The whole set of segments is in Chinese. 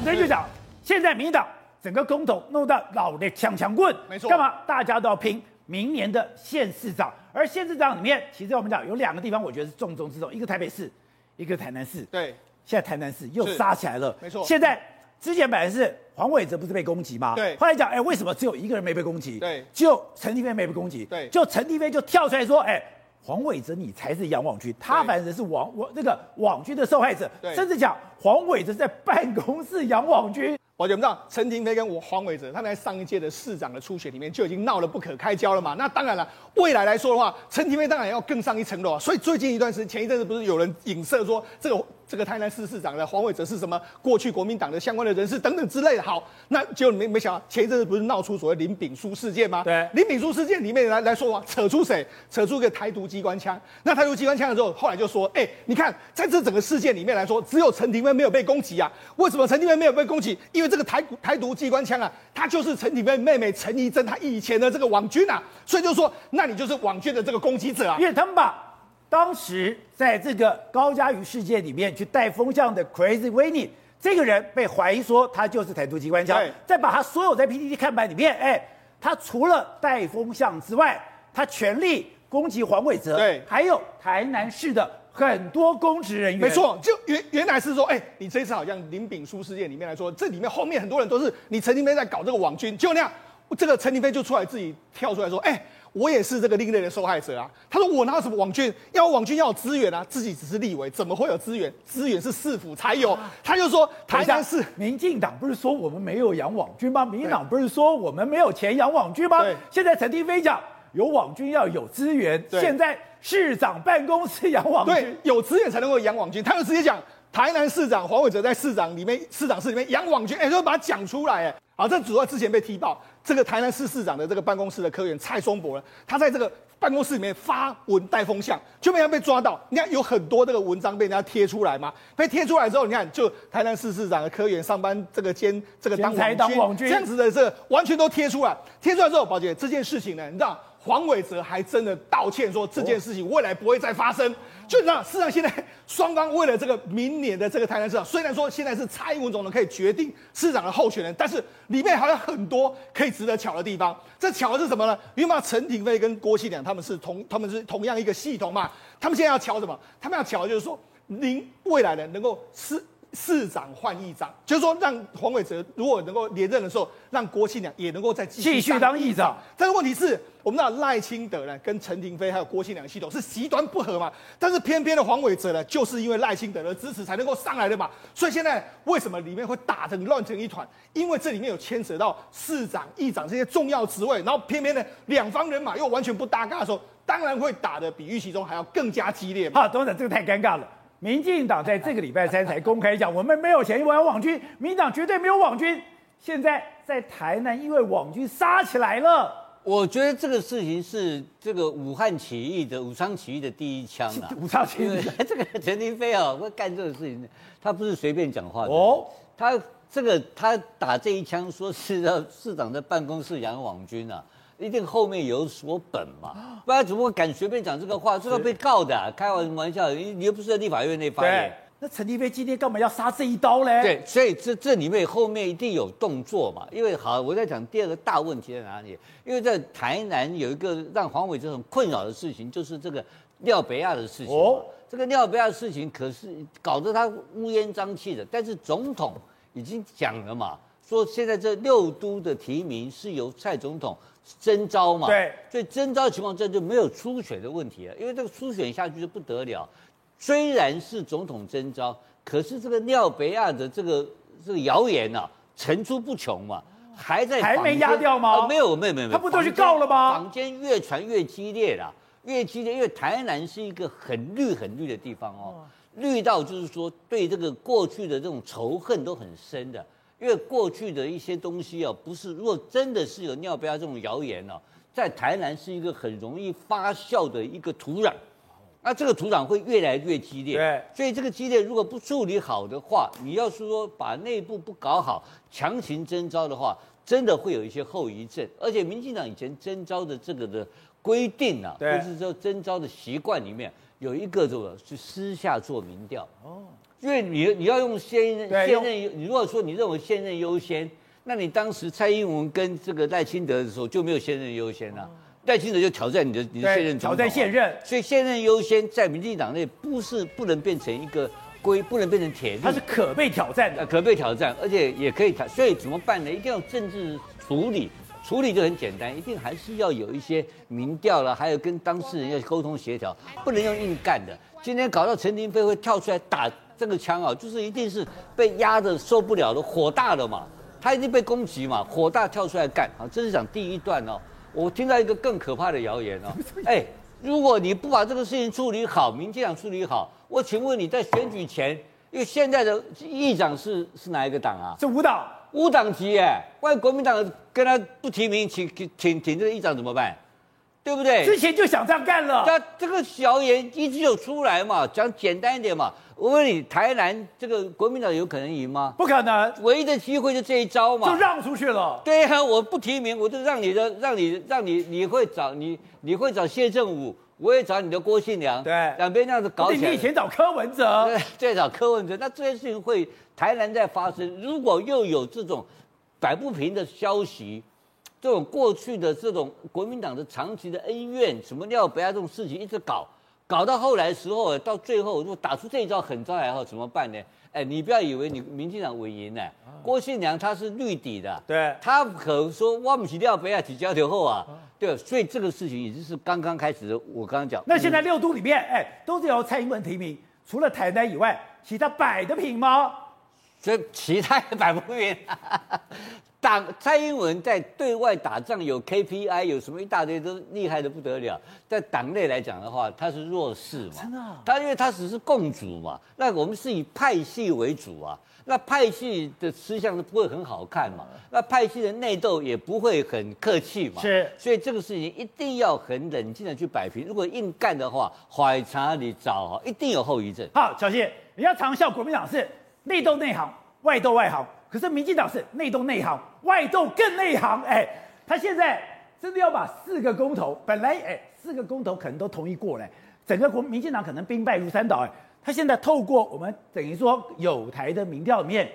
我们就讲，现在民进党整个公投弄到老的抢抢棍，没错，干嘛？大家都要拼明年的县市长，而县市长里面，其实我们讲有两个地方，我觉得是重中之重，一个台北市，一个台南市。对，现在台南市又杀起来了，没错。现在之前本来是黄伟哲不是被攻击吗？对。后来讲，哎，为什么只有一个人没被攻击？对。就陈立飞没被攻击。对。就陈立飞就跳出来说，哎。黄伟哲，你才是杨网军，他反正是网网这个网军的受害者，甚至讲黄伟哲在办公室养网军。我觉得我们知道陈廷飞跟我黄伟哲，他们在上一届的市长的初选里面就已经闹得不可开交了嘛。那当然了，未来来说的话，陈廷飞当然要更上一层楼啊。所以最近一段时间，前一阵子不是有人影射说这个。这个台南市市长的黄伟哲是什么？过去国民党的相关的人士等等之类的。好，那就没没想到前一阵子不是闹出所谓林炳书事件吗？对，林炳书事件里面来来说啊，扯出谁？扯出一个台独机关枪。那台独机关枪的时候，后来就说，哎，你看在这整个事件里面来说，只有陈廷威没有被攻击啊。为什么陈廷威没有被攻击？因为这个台台独机关枪啊，他就是陈廷威妹妹陈怡贞她以前的这个网军啊，所以就说，那你就是网军的这个攻击者啊。因为他们把。当时在这个高嘉瑜事件里面去带风向的 Crazy Winnie 这个人被怀疑说他就是台独机关枪，再把他所有在 PTT 看板里面，哎，他除了带风向之外，他全力攻击黄伟哲，对，还有台南市的很多公职人员，没错，就原原来是说，哎，你这次好像林炳书事件里面来说，这里面后面很多人都是你陈廷飞在搞这个网军，就那样，这个陈廷飞就出来自己跳出来说，哎。我也是这个另类的受害者啊！他说我哪有什么网军？要网军要有资源啊，自己只是立委，怎么会有资源？资源是市府才有。他就说台南市民进党不是说我们没有养网军吗？民进党不是说我们没有钱养网军吗？现在陈定飞讲有网军要有资源，现在市长办公室养网军，对，有资源才能够养网军。他就直接讲台南市长黄伟哲在市长里面市长室里面养网军，哎，就把他讲出来，哎。好，这主要之前被踢爆，这个台南市市长的这个办公室的科员蔡松柏呢，他在这个办公室里面发文带风向，就被他被抓到。你看有很多这个文章被人家贴出来嘛，被贴出来之后，你看就台南市市长的科员上班这个兼这个当网军这样子的这个完全都贴出来，贴出来之后，宝姐这件事情呢，你知道？黄伟哲还真的道歉说，这件事情未来不会再发生。就你知道，事实上现在双方为了这个明年的这个台南市长，虽然说现在是蔡英文总统可以决定市长的候选人，但是里面还有很多可以值得巧的地方。这巧的是什么呢？因为嘛，陈亭妃跟郭庆良他们是同他们是同样一个系统嘛，他们现在要巧什么？他们要巧的就是说，您未来呢能够是。市长换议长，就是说让黄伟哲如果能够连任的时候，让郭庆良也能够再继续当议长。但是问题是，我们知道赖清德呢跟陈亭妃还有郭庆良系统是极端不合嘛，但是偏偏的黄伟哲呢，就是因为赖清德的支持才能够上来的嘛。所以现在为什么里面会打成乱成一团？因为这里面有牵扯到市长、议长这些重要职位，然后偏偏呢两方人马又完全不搭嘎的时候，当然会打得比预期中还要更加激烈。好，董事长，这个太尴尬了。民进党在这个礼拜三才公开讲，我们没有钱养网军，民进党绝对没有网军。现在在台南，因为网军杀起来了。我觉得这个事情是这个武汉起义的武昌起义的第一枪啊！武昌起义，这个陈廷妃啊，会干这个事情，他不是随便讲话的哦。他这个他打这一枪，说是让市长的办公室养网军啊。一定后面有所本嘛，不然怎么会敢随便讲这个话？这个被告的、啊，开玩玩笑，你你又不是在立法院内发言。那陈立飞今天干嘛要杀这一刀嘞？对，所以这这里面后面一定有动作嘛。因为好，我在讲第二个大问题在哪里？因为在台南有一个让黄伟哲很困扰的事情，就是这个廖北亚的事情。哦，这个廖北亚的事情可是搞得他乌烟瘴气的，但是总统已经讲了嘛，说现在这六都的提名是由蔡总统。征召嘛，对，所以征召的情况这就没有初选的问题了，因为这个初选下去就不得了。虽然是总统征召，可是这个廖北亚的这个这个谣言啊，层出不穷嘛，还在还没压掉吗？哦，没有没有没有，他不都去告了吗？坊间越传越激烈了，越激烈，因为台南是一个很绿很绿的地方哦，绿到就是说对这个过去的这种仇恨都很深的。因为过去的一些东西啊，不是，如果真的是有尿标这种谣言呢，在台南是一个很容易发酵的一个土壤，那这个土壤会越来越激烈。对，所以这个激烈如果不处理好的话，你要是说把内部不搞好，强行征召的话，真的会有一些后遗症。而且民进党以前征召的这个的规定啊，就是说征召的习惯里面有一个这个是私下做民调。哦。因为你你要用现任现任，你如果说你认为现任优先，那你当时蔡英文跟这个赖清德的时候就没有现任优先了、啊，赖清德就挑战你的你的现任、啊，挑战现任，所以现任优先在民进党内不是不能变成一个规，不能变成铁律，它是可被挑战的，可被挑战，而且也可以挑，所以怎么办呢？一定要政治处理。处理就很简单，一定还是要有一些民调了，还有跟当事人要沟通协调，不能用硬干的。今天搞到陈廷妃会跳出来打这个枪啊，就是一定是被压的受不了的，火大了嘛，他一定被攻击嘛，火大跳出来干啊。这是讲第一段哦。我听到一个更可怕的谣言哦，哎，如果你不把这个事情处理好，民进党处理好，我请问你在选举前，因为现在的议长是是哪一个党啊？是无党。无党籍哎，万一国民党跟他不提名，请请请这个议长怎么办？对不对？之前就想这样干了。那这个谣言一直有出来嘛，讲简单一点嘛。我问你，台南这个国民党有可能赢吗？不可能，唯一的机会就这一招嘛，就让出去了。对啊，我不提名，我就让你的，让你让你你会找你你会找谢正武，我也找你的郭信良，对，两边这样子搞起来。你以前找柯文哲，对，再找柯文哲，那这件事情会。台南在发生，如果又有这种摆不平的消息，这种过去的这种国民党的长期的恩怨，什么廖北亚这种事情一直搞，搞到后来的时候，到最后如果打出这一招狠招来后怎么办呢？哎，你不要以为你民进党稳赢呢，郭信良他是绿底的，对，他可说我们是廖北亚起交流后啊，对，所以这个事情也就是刚刚开始。我刚刚讲，那现在六都里面，哎，都是由蔡英文提名，除了台南以外，其他摆得平吗？所以其他也摆不平，党蔡英文在对外打仗有 KPI，有什么一大堆都厉害的不得了。在党内来讲的话，他是弱势嘛，真的，他因为他只是共主嘛，那我们是以派系为主啊，那派系的吃相都不会很好看嘛，那派系的内斗也不会很客气嘛，是，所以这个事情一定要很冷静的去摆平。如果硬干的话，怀查你找一定有后遗症。好，小谢，你要常笑国民党是。内斗内行，外斗外行。可是民进党是内斗内行，外斗更内行。哎，他现在真的要把四个公投，本来哎四个公投可能都同意过来，整个国民进党可能兵败如山倒。哎，他现在透过我们等于说有台的民调里面。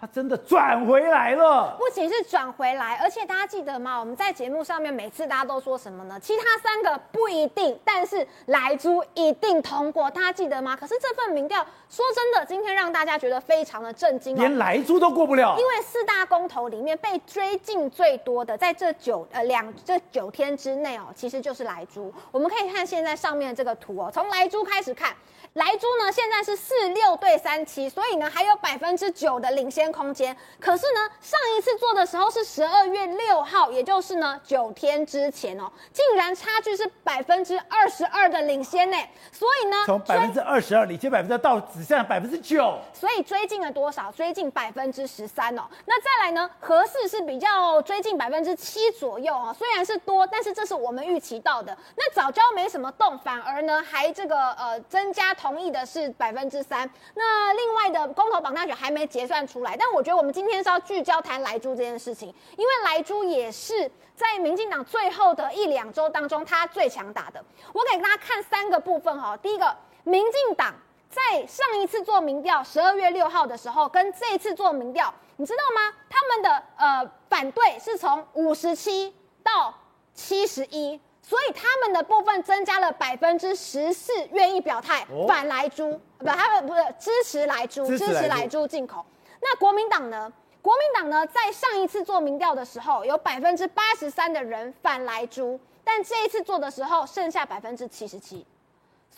他真的转回来了，不仅是转回来，而且大家记得吗？我们在节目上面每次大家都说什么呢？其他三个不一定，但是莱猪一定通过，大家记得吗？可是这份民调说真的，今天让大家觉得非常的震惊，连莱猪都过不了。因为四大公投里面被追进最多的，在这九呃两这九天之内哦，其实就是莱猪。我们可以看现在上面的这个图哦，从莱猪开始看。莱猪呢，现在是四六对三七，所以呢还有百分之九的领先空间。可是呢，上一次做的时候是十二月六号，也就是呢九天之前哦，竟然差距是百分之二十二的领先呢。所以呢，从百分之二十二领先百分之到只剩下百分之九，所以追进了多少？追进百分之十三哦。那再来呢，合四是比较追进百分之七左右啊，虽然是多，但是这是我们预期到的。那早交没什么动，反而呢还这个呃增加同。意的是百分之三，那另外的公投榜大选还没结算出来，但我觉得我们今天是要聚焦谈莱猪这件事情，因为莱猪也是在民进党最后的一两周当中，他最强打的。我给大家看三个部分哈，第一个，民进党在上一次做民调十二月六号的时候，跟这一次做民调，你知道吗？他们的呃反对是从五十七到七十一。所以他们的部分增加了百分之十四，愿意表态反莱猪，不，他们不是支持莱猪，支持莱猪进口。那国民党呢？国民党呢，在上一次做民调的时候，有百分之八十三的人反莱猪，但这一次做的时候，剩下百分之七十七。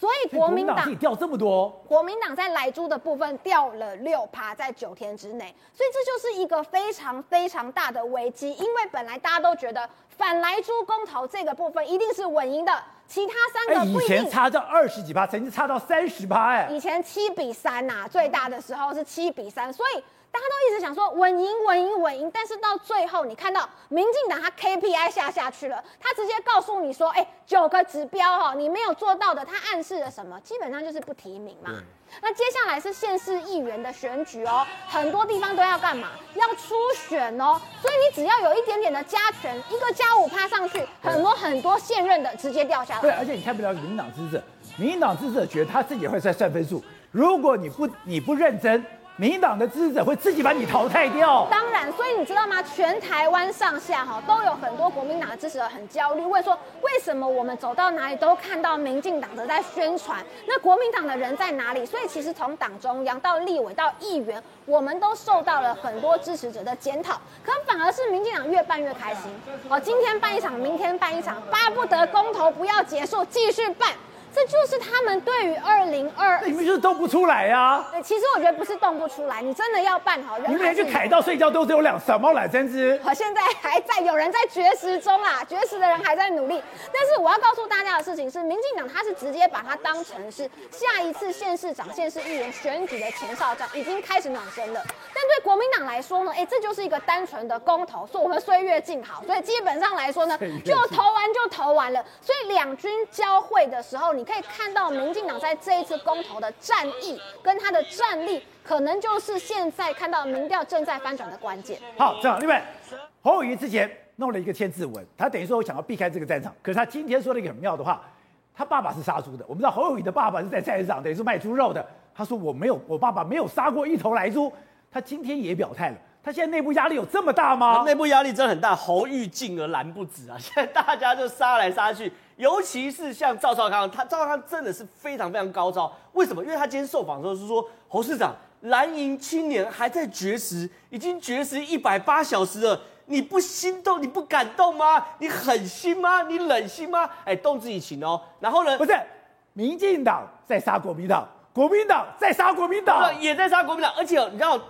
所以国民党自己掉这么多，国民党在莱猪的部分掉了六趴，在九天之内，所以这就是一个非常非常大的危机。因为本来大家都觉得反莱猪公投这个部分一定是稳赢的，其他三个不一定。以前差到二十几趴，曾经差到三十趴，哎，以前七比三呐，最大的时候是七比三，所以。大家都一直想说稳赢稳赢稳赢，但是到最后你看到民进党他 KPI 下下去了，他直接告诉你说，哎，九个指标哈，你没有做到的，他暗示了什么？基本上就是不提名嘛。那接下来是县市议员的选举哦，很多地方都要干嘛？要初选哦，所以你只要有一点点的加权，一个加五趴上去，很多很多现任的直接掉下来。对，而且你看不了民进党支持者，民进党支持者觉得他自己会在算分数。如果你不你不认真。民党的支持者会自己把你淘汰掉。当然，所以你知道吗？全台湾上下哈都有很多国民党的支持者很焦虑，问说为什么我们走到哪里都看到民进党的在宣传，那国民党的人在哪里？所以其实从党中央到立委到议员，我们都受到了很多支持者的检讨，可反而是民进党越办越开心。哦，今天办一场，明天办一场，巴不得公投不要结束，继续办。这就是他们对于二零二，你们就是动不出来呀、啊。对，其实我觉得不是动不出来，你真的要办好。你们连去凯道睡觉都只有两什么两三只。好，现在还在有人在绝食中啊，绝食的人还在努力。但是我要告诉大家的事情是，民进党他是直接把它当成是下一次县市长、县市议员选举的前哨战，已经开始暖身了。但对国民党来说呢，哎，这就是一个单纯的公投，说我们岁月静好，所以基本上来说呢，就投完就投完了。所以两军交汇的时候，你可以看到民进党在这一次公投的战役跟他的战力，可能就是现在看到民调正在翻转的关键。好，这样，另外侯友谊之前弄了一个签字文，他等于说我想要避开这个战场，可是他今天说了一个很妙的话，他爸爸是杀猪的。我们知道侯友宜的爸爸是在菜市场，等于是卖猪肉的。他说我没有，我爸爸没有杀过一头来猪。他今天也表态了。他现在内部压力有这么大吗？内部压力真的很大，侯欲尽而拦不止啊！现在大家就杀来杀去，尤其是像赵少康，他赵少康真的是非常非常高招。为什么？因为他今天受访的时候是说，侯市长蓝营青年还在绝食，已经绝食一百八小时了，你不心动，你不感动吗？你狠心吗？你冷心吗？哎，动之以情哦。然后呢？不是，民进党在杀国民党，国民党在杀国民党，也在杀国民党，而且你知道。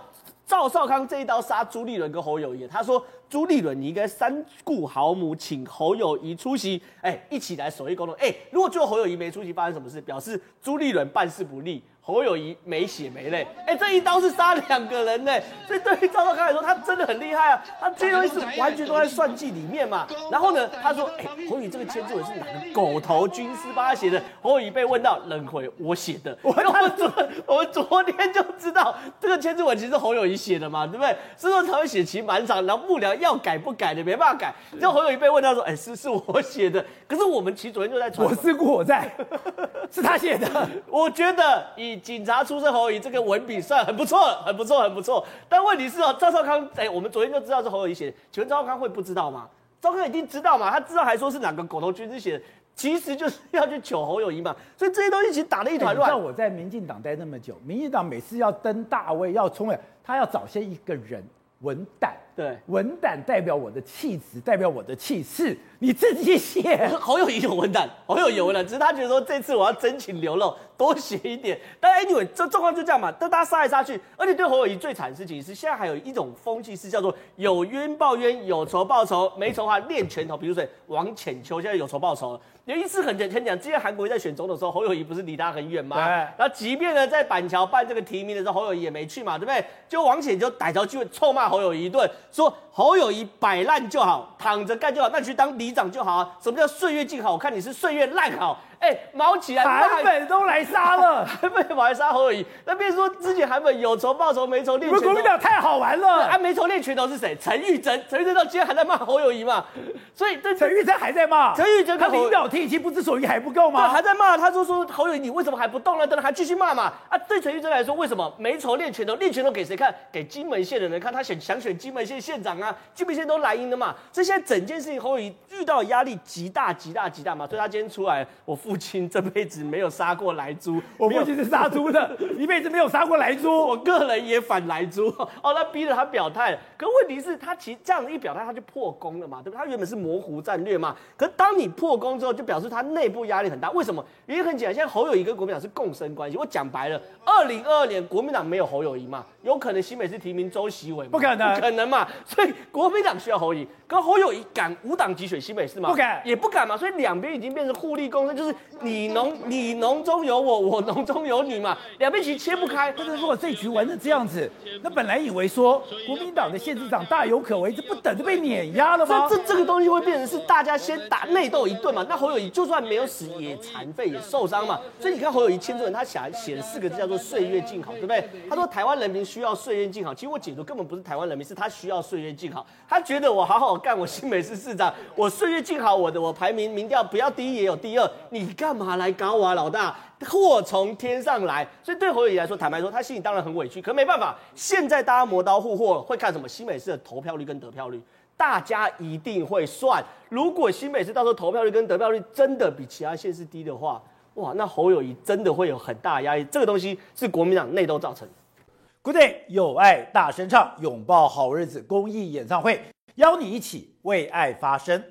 赵少康这一刀杀朱立伦跟侯友谊，他说朱立伦你应该三顾豪母，请侯友谊出席，哎，一起来守一公道。哎，如果最后侯友谊没出席，发生什么事？表示朱立伦办事不力。侯友谊没血没泪，哎，这一刀是杀两个人呢，所以对于赵少康来说，他真的很厉害啊，他这些东西是完全都在算计里面嘛。然后呢，他说，哎，侯友谊这个签字文是哪个狗头军师帮他写的？侯友谊被问到，冷回我写的。我们昨 我们昨天就知道这个签字文其实是侯友谊写的嘛，对不对？所以说才会写其实蛮长，然后幕僚要改不改的没办法改。然后侯友宜被问到说，哎，是是我写的，可是我们其实昨天就在传，我思故我在，是他写的。我觉得以。警察出身侯友宜这个文笔算很不错，很不错，很不错。但问题是哦，赵少康，哎，我们昨天就知道是侯友宜写的，请问赵少康会不知道吗？赵少康一定知道嘛？他知道还说是哪个狗头军师写的，其实就是要去求侯友宜嘛。所以这些东西其实打得一团乱。像我在民进党待那么久，民进党每次要登大位要冲，他要找些一个人文胆。对，文胆代表我的气质，代表我的气势。你自己写，侯友谊有文胆，侯友宜有文胆，只是他觉得说这次我要真情流露，多写一点。但 anyway，这状况就这样嘛，但大家杀来杀去，而且对侯友谊最惨的事情是，现在还有一种风气是叫做有冤报冤，有仇报仇，没仇的话练拳头。比如说王浅秋现在有仇报仇了，有一次很简单讲，之前韩国瑜在选总统的时候，侯友谊不是离他很远吗？对。然后即便呢在板桥办这个提名的时候，侯友谊也没去嘛，对不对？就王浅秋逮着机会臭骂侯友谊一顿。说侯友谊摆烂就好，躺着干就好，那去当里长就好啊？什么叫岁月静好？我看你是岁月烂好。哎、欸，毛起来，韩粉都来杀了，韩粉跑来杀侯友谊。那别说之前韩粉有仇报仇，没仇练拳头。你们国民党太好玩了啊！没仇练拳头是谁？陈玉珍，陈玉珍到今天还在骂侯友谊嘛？所以这陈玉珍还在骂。陈玉珍他领导体系不知所云还不够吗？对，还在骂。他就说侯友谊，你为什么还不动呢？等等，还继续骂嘛？啊，对陈玉珍来说，为什么没仇练拳头？练拳头给谁看？给金门县的人看。他选想选金门县县长啊，金门县都蓝营的嘛。所以现在整件事情，侯友宜遇到压力极大极大极大嘛。所以他今天出来，我父亲这辈子。没有杀过莱猪，我父亲是杀猪的，一辈子没有杀过莱猪。我个人也反莱猪哦，那逼着他表态。可问题是，他其实这样一表态，他就破功了嘛，对不对？他原本是模糊战略嘛，可是当你破功之后，就表示他内部压力很大。为什么？原因很简单，现在侯友谊跟国民党是共生关系。我讲白了，二零二二年国民党没有侯友谊嘛，有可能新北市提名周习伟，不可能，不可能嘛。所以国民党需要侯友谊，可侯友谊敢无党籍选新北市吗？不敢，也不敢嘛。所以两边已经变成互利共生，就是你农。你农中有我，我农中有你嘛，两边其实切不开。但是如果这局玩成这样子，那本来以为说国民党的县市长大有可为，这不等着被碾压了吗？这这这个东西会变成是大家先打内斗一顿嘛？那侯友谊就算没有死也残废也受伤嘛？所以你看侯友谊签字人，他写写了四个字叫做岁月静好，对不对？他说台湾人民需要岁月静好。其实我解读根本不是台湾人民，是他需要岁月静好。他觉得我好好干，我新北市市长，我岁月静好，我的我排名民调不要第一也有第二，你干嘛来搞我啊，老大？祸从天上来。所以对侯友宜来说，坦白说，他心里当然很委屈，可没办法。现在大家磨刀霍霍会看什么？新美市的投票率跟得票率，大家一定会算。如果新美市到时候投票率跟得票率真的比其他县市低的话，哇，那侯友宜真的会有很大压力。这个东西是国民党内斗造成的。Good day，有爱大声唱，拥抱好日子公益演唱会，邀你一起为爱发声。